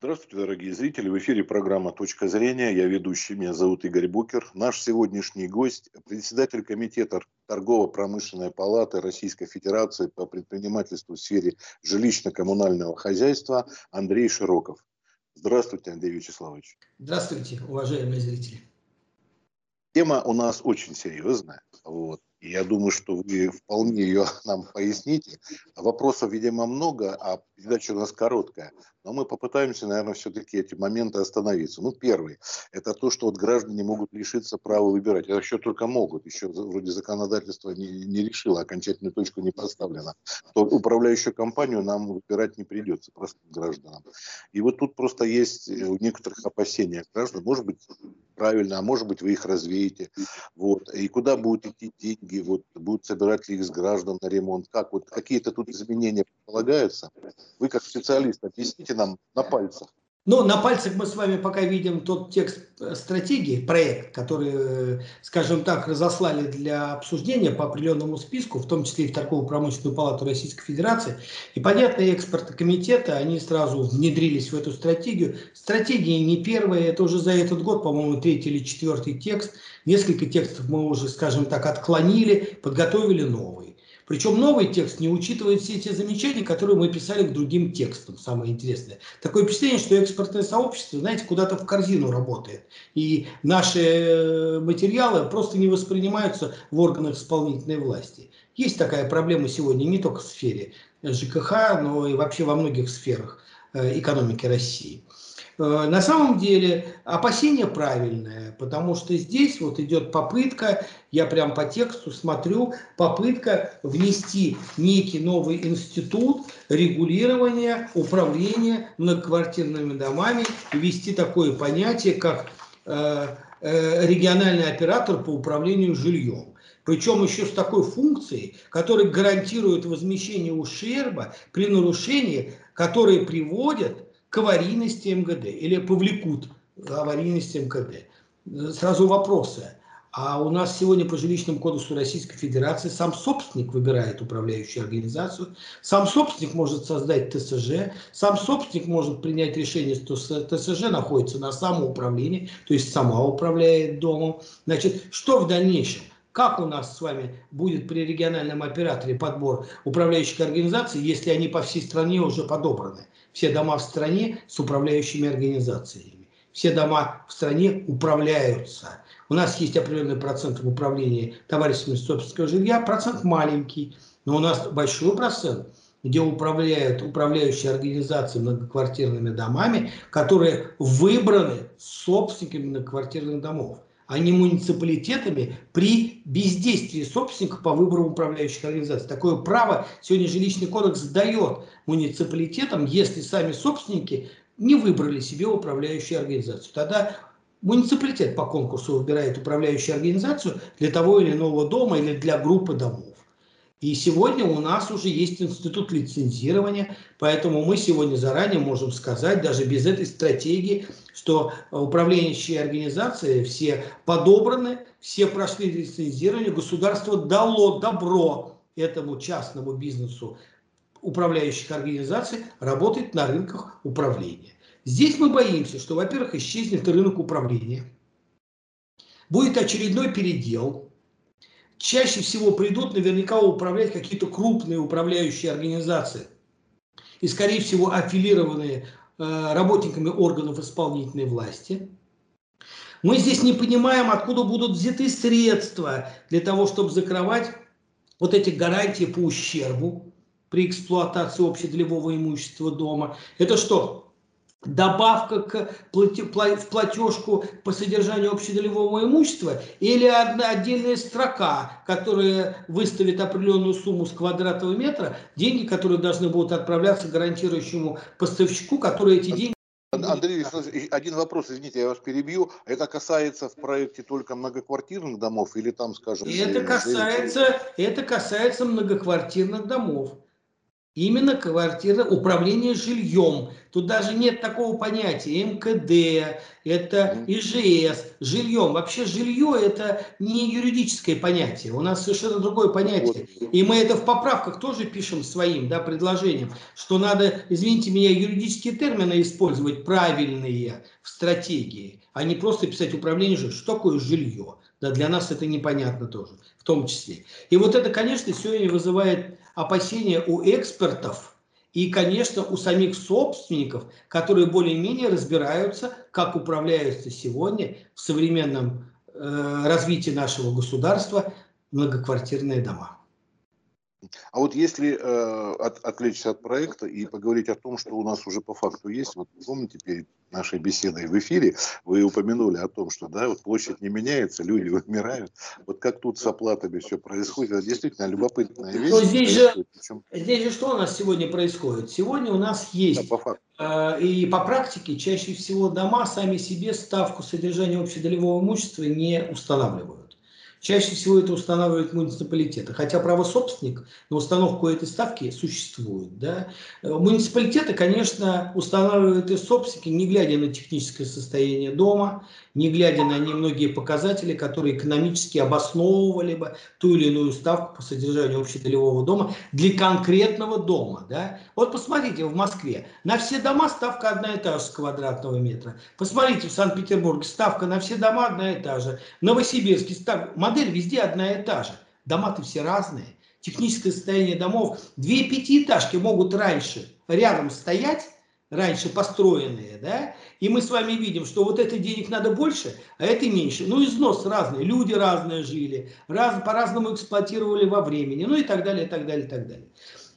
Здравствуйте, дорогие зрители. В эфире программа «Точка зрения». Я ведущий, меня зовут Игорь Букер. Наш сегодняшний гость – председатель комитета Торгово-промышленной палаты Российской Федерации по предпринимательству в сфере жилищно-коммунального хозяйства Андрей Широков. Здравствуйте, Андрей Вячеславович. Здравствуйте, уважаемые зрители. Тема у нас очень серьезная. Вот. И я думаю, что вы вполне ее нам поясните. Вопросов, видимо, много, а передача у нас короткая. Но мы попытаемся, наверное, все-таки эти моменты остановиться. Ну, первый, это то, что вот граждане могут лишиться права выбирать. Это еще только могут. Еще вроде законодательство не, не решило, окончательную точку не поставлено. То управляющую компанию нам выбирать не придется, простым гражданам. И вот тут просто есть у некоторых опасения граждан. Может быть, правильно, а может быть, вы их развеете. Вот. И куда будут идти деньги? Вот, будут собирать ли их с граждан на ремонт? Как? Вот какие-то тут изменения предполагаются? Вы как специалист объясните нам на пальцах. Ну, на пальцах мы с вами пока видим тот текст э, стратегии, проект, который, э, скажем так, разослали для обсуждения по определенному списку, в том числе и в Торгово-промышленную палату Российской Федерации. И, понятно, экспорты комитета, они сразу внедрились в эту стратегию. Стратегия не первая, это уже за этот год, по-моему, третий или четвертый текст. Несколько текстов мы уже, скажем так, отклонили, подготовили новые. Причем новый текст не учитывает все те замечания, которые мы писали к другим текстам, самое интересное. Такое впечатление, что экспортное сообщество, знаете, куда-то в корзину работает. И наши э, материалы просто не воспринимаются в органах исполнительной власти. Есть такая проблема сегодня не только в сфере ЖКХ, но и вообще во многих сферах э, экономики России. Э, на самом деле опасение правильное, потому что здесь вот идет попытка, я прям по тексту смотрю, попытка внести некий новый институт регулирования, управления многоквартирными домами, ввести такое понятие, как э, э, региональный оператор по управлению жильем. Причем еще с такой функцией, которая гарантирует возмещение ущерба при нарушении, которые приводят к аварийности МГД или повлекут аварийности МГД. Сразу вопросы. А у нас сегодня по жилищному кодексу Российской Федерации сам собственник выбирает управляющую организацию, сам собственник может создать ТСЖ, сам собственник может принять решение, что ТСЖ находится на самоуправлении, то есть сама управляет домом. Значит, что в дальнейшем? Как у нас с вами будет при региональном операторе подбор управляющих организаций, если они по всей стране уже подобраны? все дома в стране с управляющими организациями. Все дома в стране управляются. У нас есть определенный процент в управлении товарищами собственного жилья, процент маленький, но у нас большой процент, где управляют управляющие организации многоквартирными домами, которые выбраны собственниками многоквартирных домов а не муниципалитетами при бездействии собственника по выбору управляющих организаций. Такое право сегодня жилищный кодекс дает муниципалитетам, если сами собственники не выбрали себе управляющую организацию. Тогда муниципалитет по конкурсу выбирает управляющую организацию для того или иного дома или для группы домов. И сегодня у нас уже есть институт лицензирования, поэтому мы сегодня заранее можем сказать, даже без этой стратегии, что управляющие организации все подобраны, все прошли лицензирование, государство дало добро этому частному бизнесу управляющих организаций работать на рынках управления. Здесь мы боимся, что, во-первых, исчезнет рынок управления, будет очередной передел, чаще всего придут наверняка управлять какие-то крупные управляющие организации и, скорее всего, аффилированные э, работниками органов исполнительной власти. Мы здесь не понимаем, откуда будут взяты средства для того, чтобы закрывать вот эти гарантии по ущербу при эксплуатации общедолевого имущества дома. Это что? Добавка к плате, в платежку по содержанию общедолевого имущества или одна отдельная строка, которая выставит определенную сумму с квадратного метра, деньги, которые должны будут отправляться гарантирующему поставщику, который эти деньги Андрей один вопрос, извините, я вас перебью. Это касается в проекте только многоквартирных домов или там, скажем... Это касается, это касается многоквартирных домов. Именно квартира, управление жильем. Тут даже нет такого понятия МКД, это ИЖС, жильем. Вообще жилье это не юридическое понятие. У нас совершенно другое понятие. И мы это в поправках тоже пишем своим да, предложением, что надо, извините меня, юридические термины использовать правильные в стратегии, а не просто писать управление жильем. Что такое жилье? Да, для нас это непонятно тоже, в том числе. И вот это, конечно, сегодня вызывает опасения у экспертов и, конечно, у самих собственников, которые более-менее разбираются, как управляются сегодня в современном э, развитии нашего государства многоквартирные дома. А вот если э, от, отвлечься от проекта и поговорить о том, что у нас уже по факту есть, вот помните, перед нашей беседой в эфире вы упомянули о том, что да, вот площадь не меняется, люди умирают. Вот как тут с оплатами все происходит, это действительно любопытная вещь. Но здесь же, Причем... здесь же что у нас сегодня происходит? Сегодня у нас есть, да, по факту. Э, и по практике чаще всего дома сами себе ставку содержания общедолевого имущества не устанавливают. Чаще всего это устанавливают муниципалитеты, хотя право собственник на установку этой ставки существует. Да? Э, муниципалитеты, конечно, устанавливают и собственники, не глядя на техническое состояние дома, не глядя на немногие показатели, которые экономически обосновывали бы ту или иную ставку по содержанию общедолевого дома для конкретного дома. Да? Вот посмотрите, в Москве на все дома ставка одна и та же с квадратного метра. Посмотрите, в Санкт-Петербурге ставка на все дома одна и та же. В ставка модель везде одна и та же. Дома-то все разные. Техническое состояние домов. Две пятиэтажки могут раньше рядом стоять, раньше построенные, да, и мы с вами видим, что вот это денег надо больше, а это меньше. Ну, износ разный, люди разные жили, раз, по-разному эксплуатировали во времени, ну и так далее, и так далее, и так далее.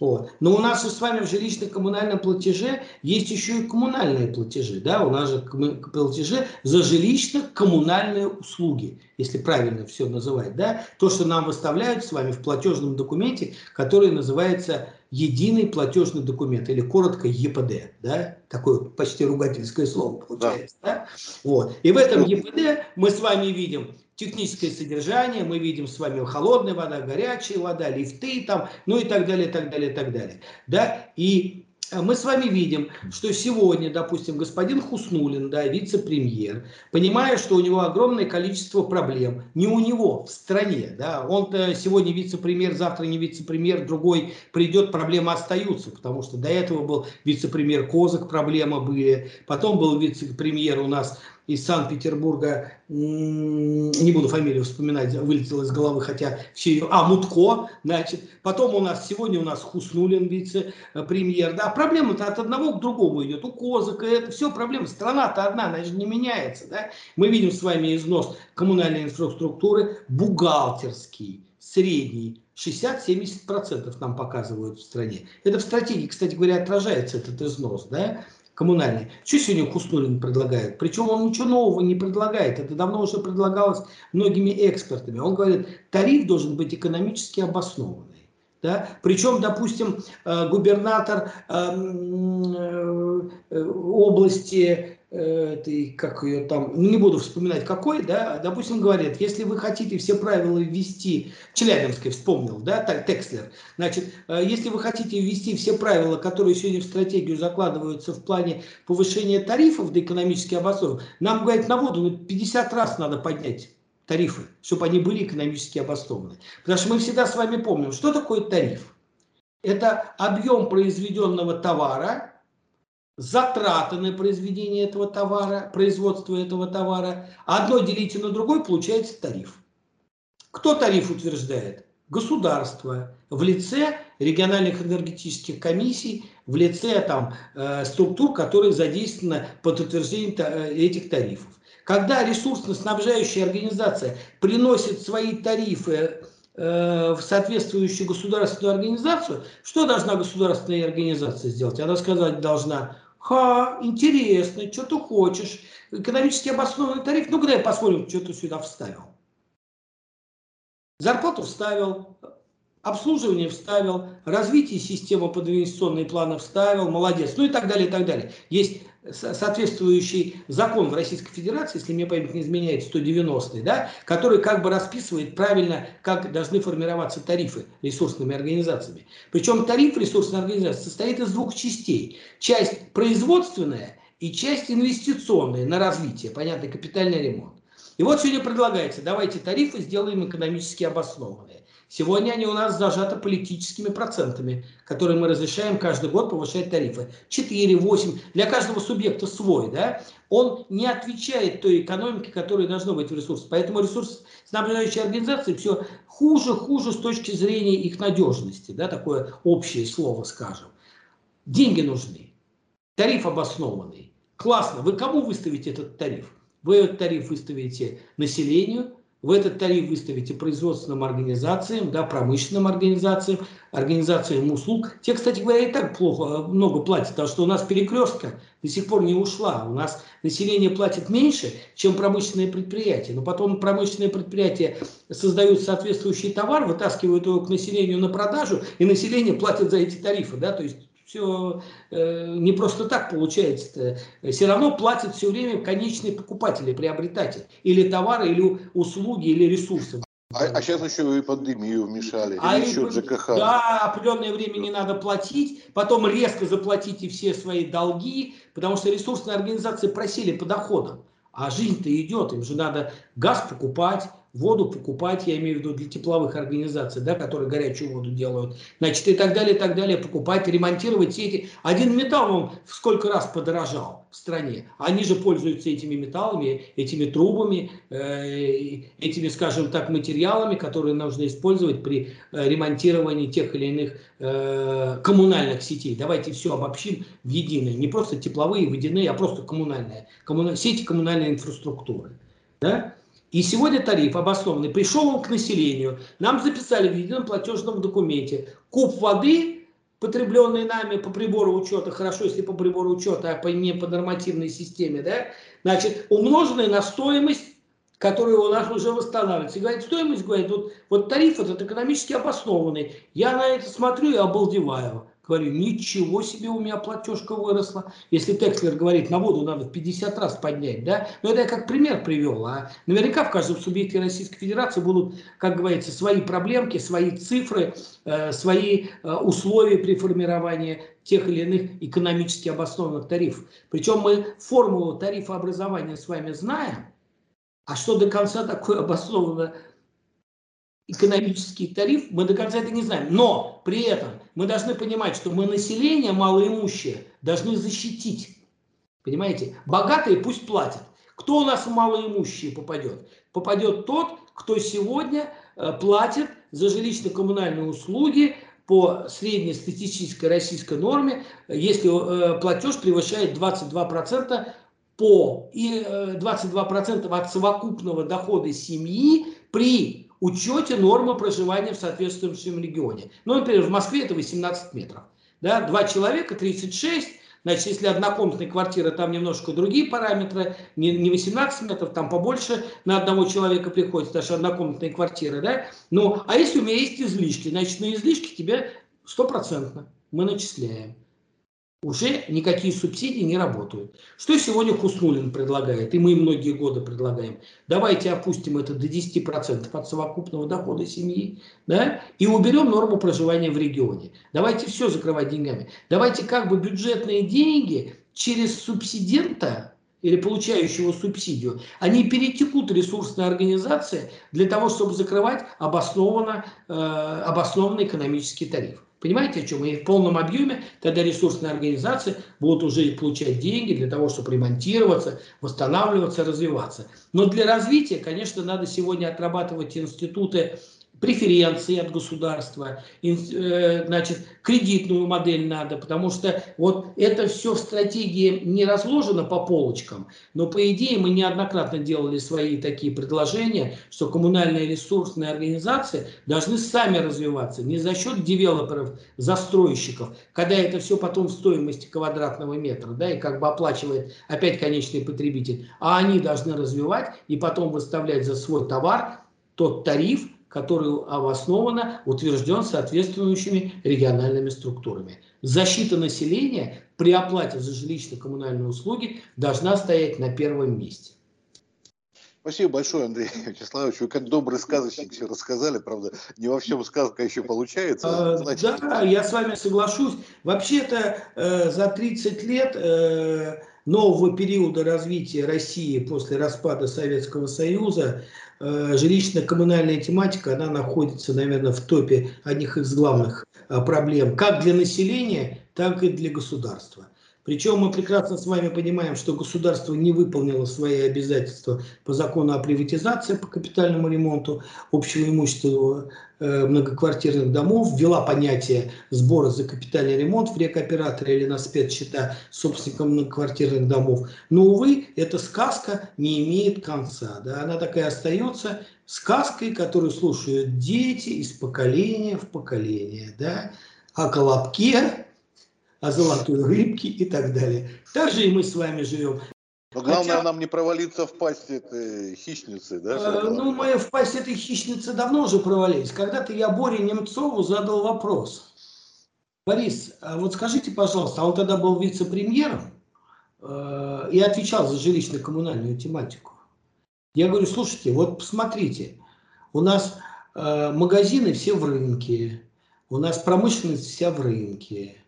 Вот. Но у нас же с вами в жилищно-коммунальном платеже есть еще и коммунальные платежи. Да? У нас же платежи за жилищно-коммунальные услуги, если правильно все называть. Да? То, что нам выставляют с вами в платежном документе, который называется единый платежный документ, или коротко ЕПД. Да? Такое почти ругательское слово получается. Да. Да? Вот. И в этом ЕПД мы с вами видим техническое содержание, мы видим с вами холодная вода, горячая вода, лифты там, ну и так далее, так далее, так далее. Да? И мы с вами видим, что сегодня, допустим, господин Хуснулин, да, вице-премьер, понимая, что у него огромное количество проблем, не у него, в стране, да, он сегодня вице-премьер, завтра не вице-премьер, другой придет, проблемы остаются, потому что до этого был вице-премьер Козак, проблемы были, потом был вице-премьер у нас из Санкт-Петербурга, не буду фамилию вспоминать, вылетела из головы, хотя все ее, а, Мутко, значит, потом у нас, сегодня у нас Хуснулин, вице-премьер, да, проблема-то от одного к другому идет, у Козыка, это все проблема, страна-то одна, она же не меняется, да, мы видим с вами износ коммунальной инфраструктуры, бухгалтерский, средний, 60-70% нам показывают в стране. Это в стратегии, кстати говоря, отражается этот износ, да, коммунальные. Что сегодня Хуснулин предлагает? Причем он ничего нового не предлагает. Это давно уже предлагалось многими экспертами. Он говорит, тариф должен быть экономически обоснованный. Да? Причем, допустим, э, губернатор эм, э, области этой, как ее там, ну не буду вспоминать какой, да, допустим, говорят, если вы хотите все правила ввести, Челябинской вспомнил, да, так, Текслер, значит, э, если вы хотите ввести все правила, которые сегодня в стратегию закладываются в плане повышения тарифов до экономически обоснованных, нам, говорят, на воду ну, 50 раз надо поднять тарифы, чтобы они были экономически обоснованы. Потому что мы всегда с вами помним, что такое тариф. Это объем произведенного товара, затраты на произведение этого товара, производство этого товара. Одно делите на другой, получается тариф. Кто тариф утверждает? Государство в лице региональных энергетических комиссий, в лице там, э, структур, которые задействованы под утверждением э, этих тарифов. Когда ресурсно-снабжающая организация приносит свои тарифы э, в соответствующую государственную организацию, что должна государственная организация сделать? Она сказать должна, Ха, интересно, что ты хочешь. Экономически обоснованный тариф. Ну, когда я посмотрим, что ты сюда вставил. Зарплату вставил, обслуживание вставил, развитие системы под инвестиционные планы вставил, молодец, ну и так далее, и так далее. Есть соответствующий закон в Российской Федерации, если мне память не изменяет, 190 да, который как бы расписывает правильно, как должны формироваться тарифы ресурсными организациями. Причем тариф ресурсной организации состоит из двух частей. Часть производственная и часть инвестиционная на развитие, понятно, капитальный ремонт. И вот сегодня предлагается, давайте тарифы сделаем экономически обоснованные. Сегодня они у нас зажаты политическими процентами, которые мы разрешаем каждый год повышать тарифы. 4, 8, для каждого субъекта свой, да? Он не отвечает той экономике, которая должна быть в ресурсе. Поэтому ресурсоснабжающие организации все хуже, хуже с точки зрения их надежности, да, такое общее слово скажем. Деньги нужны, тариф обоснованный. Классно. Вы кому выставите этот тариф? Вы этот тариф выставите населению, в этот тариф выставите производственным организациям, да, промышленным организациям, организациям услуг. Те, кстати говоря, и так плохо, много платят, потому что у нас перекрестка до сих пор не ушла. У нас население платит меньше, чем промышленные предприятия. Но потом промышленные предприятия создают соответствующий товар, вытаскивают его к населению на продажу, и население платит за эти тарифы. Да? То есть все э, не просто так получается. -то. Все равно платят все время конечные покупатели, приобретатели. Или товары, или услуги, или ресурсы. А, а сейчас еще и пандемию вмешали, а или счет ЖКХ. Да, определенное время не надо платить, потом резко заплатите все свои долги, потому что ресурсные организации просили по доходам. А жизнь-то идет, им же надо газ покупать, воду покупать, я имею в виду для тепловых организаций, да, которые горячую воду делают, значит, и так далее, и так далее, покупать, ремонтировать сети. Один металл он сколько раз подорожал в стране. Они же пользуются этими металлами, этими трубами, э, этими, скажем так, материалами, которые нужно использовать при э, ремонтировании тех или иных э, коммунальных сетей. Давайте все обобщим в единое. Не просто тепловые, водяные, а просто коммунальные. Коммуна... Сети коммунальной инфраструктуры. Да? И сегодня тариф обоснованный. Пришел он к населению. Нам записали в едином платежном документе. Куб воды, потребленный нами по прибору учета, хорошо, если по прибору учета, а по, не по нормативной системе, да, значит, умноженный на стоимость который у нас уже восстанавливается. И говорит, стоимость, говорит, вот, вот тариф этот экономически обоснованный. Я на это смотрю и обалдеваю. Говорю, ничего себе у меня платежка выросла. Если Текслер говорит, на воду надо в 50 раз поднять, да? Но это я как пример привел. А наверняка в каждом субъекте Российской Федерации будут, как говорится, свои проблемки, свои цифры, э, свои э, условия при формировании тех или иных экономически обоснованных тарифов. Причем мы формулу тарифообразования с вами знаем, а что до конца такое обоснованно экономический тариф, мы до конца это не знаем. Но при этом мы должны понимать, что мы население малоимущее должны защитить. Понимаете? Богатые пусть платят. Кто у нас в малоимущие попадет? Попадет тот, кто сегодня э, платит за жилищно-коммунальные услуги по среднестатистической российской норме, если э, платеж превышает 22% по и 22% э, от совокупного дохода семьи при учете нормы проживания в соответствующем регионе. Ну, например, в Москве это 18 метров. Да, два человека, 36, Значит, если однокомнатная квартира, там немножко другие параметры, не, не 18 метров, там побольше на одного человека приходится, даже однокомнатная квартира, да? Ну, а если у меня есть излишки, значит, на излишки тебе стопроцентно мы начисляем уже никакие субсидии не работают. Что сегодня Хуснулин предлагает, и мы многие годы предлагаем? Давайте опустим это до 10% от совокупного дохода семьи, да, и уберем норму проживания в регионе. Давайте все закрывать деньгами. Давайте как бы бюджетные деньги через субсидента или получающего субсидию, они перетекут ресурсные организации для того, чтобы закрывать обоснованно, э, обоснованный экономический тариф. Понимаете, о чем? И в полном объеме тогда ресурсные организации будут уже получать деньги для того, чтобы ремонтироваться, восстанавливаться, развиваться. Но для развития, конечно, надо сегодня отрабатывать институты преференции от государства, э, значит, кредитную модель надо, потому что вот это все в стратегии не разложено по полочкам, но по идее мы неоднократно делали свои такие предложения, что коммунальные ресурсные организации должны сами развиваться, не за счет девелоперов, застройщиков, когда это все потом в стоимости квадратного метра, да, и как бы оплачивает опять конечный потребитель, а они должны развивать и потом выставлять за свой товар тот тариф, который обоснованно утвержден соответствующими региональными структурами. Защита населения при оплате за жилищно-коммунальные услуги должна стоять на первом месте. Спасибо большое, Андрей Вячеславович. Вы как добрый сказочник все рассказали, правда, не во всем сказка еще получается. А, Значит... Да, я с вами соглашусь. Вообще-то э, за 30 лет э, нового периода развития России после распада Советского Союза э, жилищно-коммунальная тематика, она находится, наверное, в топе одних из главных э, проблем как для населения, так и для государства. Причем мы прекрасно с вами понимаем, что государство не выполнило свои обязательства по закону о приватизации, по капитальному ремонту общего имущества э, многоквартирных домов, ввела понятие сбора за капитальный ремонт в рекооператоре или на спецсчета собственникам многоквартирных домов. Но, увы, эта сказка не имеет конца. Да? Она такая остается сказкой, которую слушают дети из поколения в поколение. Да? О колобке, о золотой рыбке и так далее. Так же и мы с вами живем. Но главное Хотя, нам не провалиться в пасть этой хищницы, да? Э, ну, мы в пасть этой хищницы давно уже провалились. Когда-то я Боре Немцову задал вопрос. Борис, а вот скажите, пожалуйста, а он тогда был вице-премьером э, и отвечал за жилищно-коммунальную тематику. Я говорю, слушайте, вот посмотрите, у нас э, магазины все в рынке, у нас промышленность вся в рынке,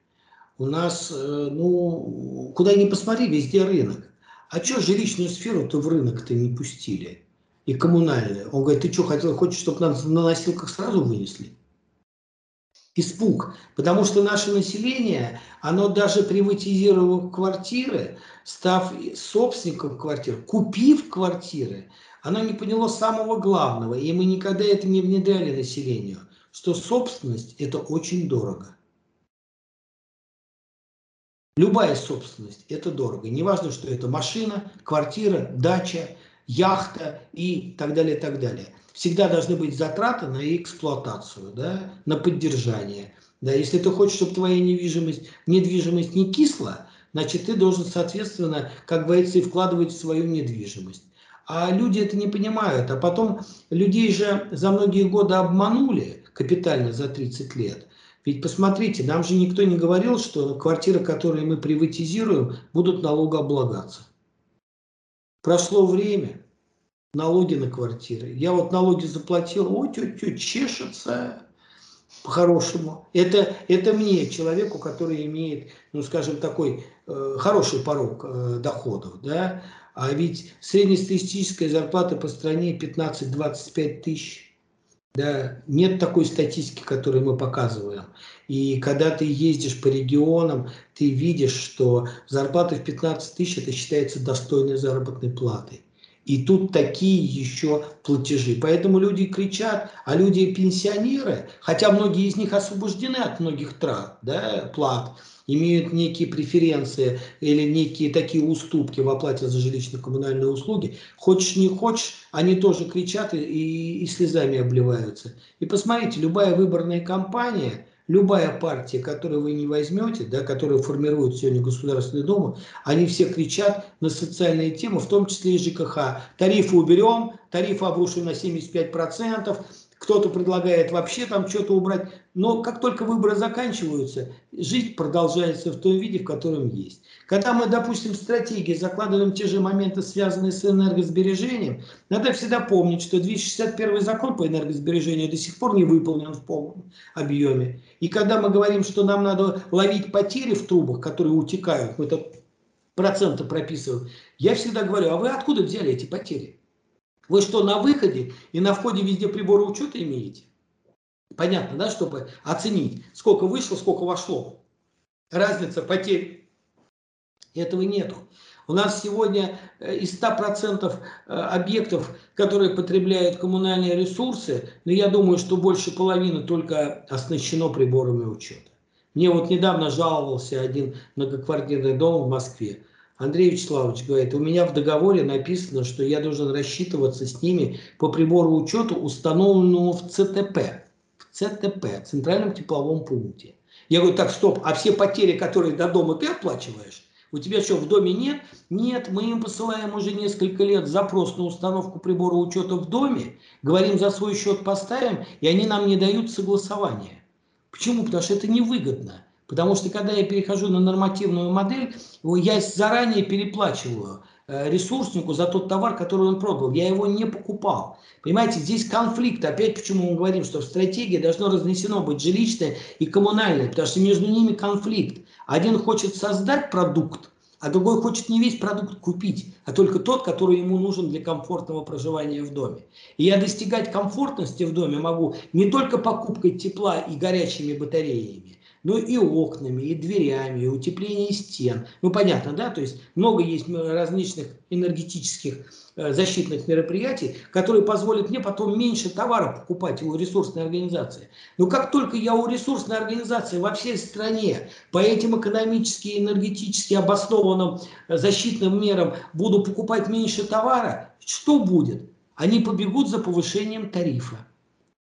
у нас, э, ну, куда ни посмотри, везде рынок. А что жилищную сферу-то в рынок-то не пустили? И коммунальную. Он говорит, ты что, хотел, хочешь, чтобы нас на носилках сразу вынесли? Испуг. Потому что наше население, оно даже приватизировав квартиры, став собственником квартир, купив квартиры, оно не поняло самого главного, и мы никогда это не внедряли населению, что собственность – это очень дорого. Любая собственность – это дорого. Неважно, что это машина, квартира, дача, яхта и так далее, так далее. Всегда должны быть затраты на эксплуатацию, да, на поддержание. Да, если ты хочешь, чтобы твоя недвижимость, недвижимость не кисла, значит, ты должен, соответственно, как говорится, и вкладывать в свою недвижимость. А люди это не понимают. А потом людей же за многие годы обманули капитально за 30 лет – ведь посмотрите, нам же никто не говорил, что квартиры, которые мы приватизируем, будут налогооблагаться. Прошло время, налоги на квартиры. Я вот налоги заплатил, о, тетя чешется по-хорошему. Это, это мне, человеку, который имеет, ну, скажем, такой э, хороший порог э, доходов, да, а ведь среднестатистическая зарплата по стране 15-25 тысяч. Да, нет такой статистики, которую мы показываем. И когда ты ездишь по регионам, ты видишь, что зарплата в 15 тысяч это считается достойной заработной платой. И тут такие еще платежи. Поэтому люди кричат, а люди пенсионеры, хотя многие из них освобождены от многих трат, да, плат, имеют некие преференции или некие такие уступки в оплате за жилищно-коммунальные услуги, хочешь не хочешь, они тоже кричат и, и слезами обливаются. И посмотрите, любая выборная кампания, любая партия, которую вы не возьмете, да, которую формирует сегодня Государственный Дума, они все кричат на социальные темы, в том числе и ЖКХ. Тарифы уберем, тарифы обрушим на 75%, кто-то предлагает вообще там что-то убрать. Но как только выборы заканчиваются, жизнь продолжается в том виде, в котором есть. Когда мы, допустим, стратегии закладываем те же моменты, связанные с энергосбережением, надо всегда помнить, что 261 закон по энергосбережению до сих пор не выполнен в полном объеме. И когда мы говорим, что нам надо ловить потери в трубах, которые утекают, мы это проценты прописываем, я всегда говорю, а вы откуда взяли эти потери? Вы что, на выходе и на входе везде приборы учета имеете? Понятно, да, чтобы оценить, сколько вышло, сколько вошло. Разница потерь. Этого нету. У нас сегодня э, из 100% э, объектов, которые потребляют коммунальные ресурсы, но я думаю, что больше половины только оснащено приборами учета. Мне вот недавно жаловался один многоквартирный дом в Москве. Андрей Вячеславович говорит, у меня в договоре написано, что я должен рассчитываться с ними по прибору учета, установленному в ЦТП. В ЦТП, Центральном тепловом пункте. Я говорю, так, стоп, а все потери, которые до дома ты оплачиваешь, У тебя что, в доме нет? Нет, мы им посылаем уже несколько лет запрос на установку прибора учета в доме, говорим за свой счет поставим, и они нам не дают согласования. Почему? Потому что это невыгодно. Потому что когда я перехожу на нормативную модель, я заранее переплачиваю э, ресурснику за тот товар, который он продал. Я его не покупал. Понимаете, здесь конфликт. Опять почему мы говорим, что в стратегии должно разнесено быть жилищное и коммунальное, потому что между ними конфликт. Один хочет создать продукт, а другой хочет не весь продукт купить, а только тот, который ему нужен для комфортного проживания в доме. И я достигать комфортности в доме могу не только покупкой тепла и горячими батареями, но и окнами, и дверями, и утепление стен. Ну, понятно, да? То есть много есть различных энергетических Э, защитных мероприятий, которые позволят мне потом меньше товара покупать у ресурсной организации. Но как только я у ресурсной организации во всей стране по этим экономически и энергетически обоснованным э, защитным мерам буду покупать меньше товара, что будет? Они побегут за повышением тарифа,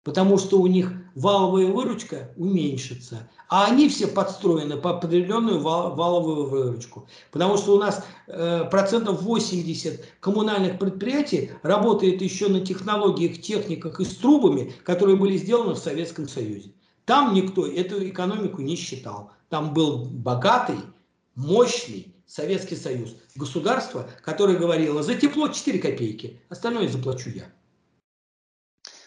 потому что у них валовая выручка уменьшится, а они все подстроены по определенную валовую выручку. Потому что у нас э, процентов 80 коммунальных предприятий работает еще на технологиях, техниках и с трубами, которые были сделаны в Советском Союзе. Там никто эту экономику не считал. Там был богатый, мощный Советский Союз. Государство, которое говорило, за тепло 4 копейки, остальное заплачу я.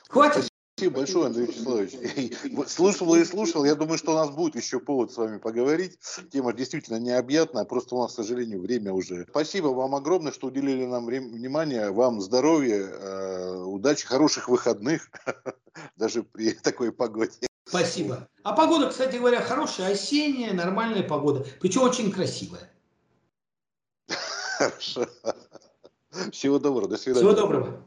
Хватит Спасибо большое, Андрей Вячеславович. Слушал и слушал. Я думаю, что у нас будет еще повод с вами поговорить. Тема действительно необъятная, просто у нас, к сожалению, время уже. Спасибо вам огромное, что уделили нам внимание. Вам здоровья, э, удачи, хороших выходных, даже при такой погоде. Спасибо. А погода, кстати говоря, хорошая, осенняя, нормальная погода. Причем очень красивая. Хорошо. Всего доброго. До свидания. Всего доброго.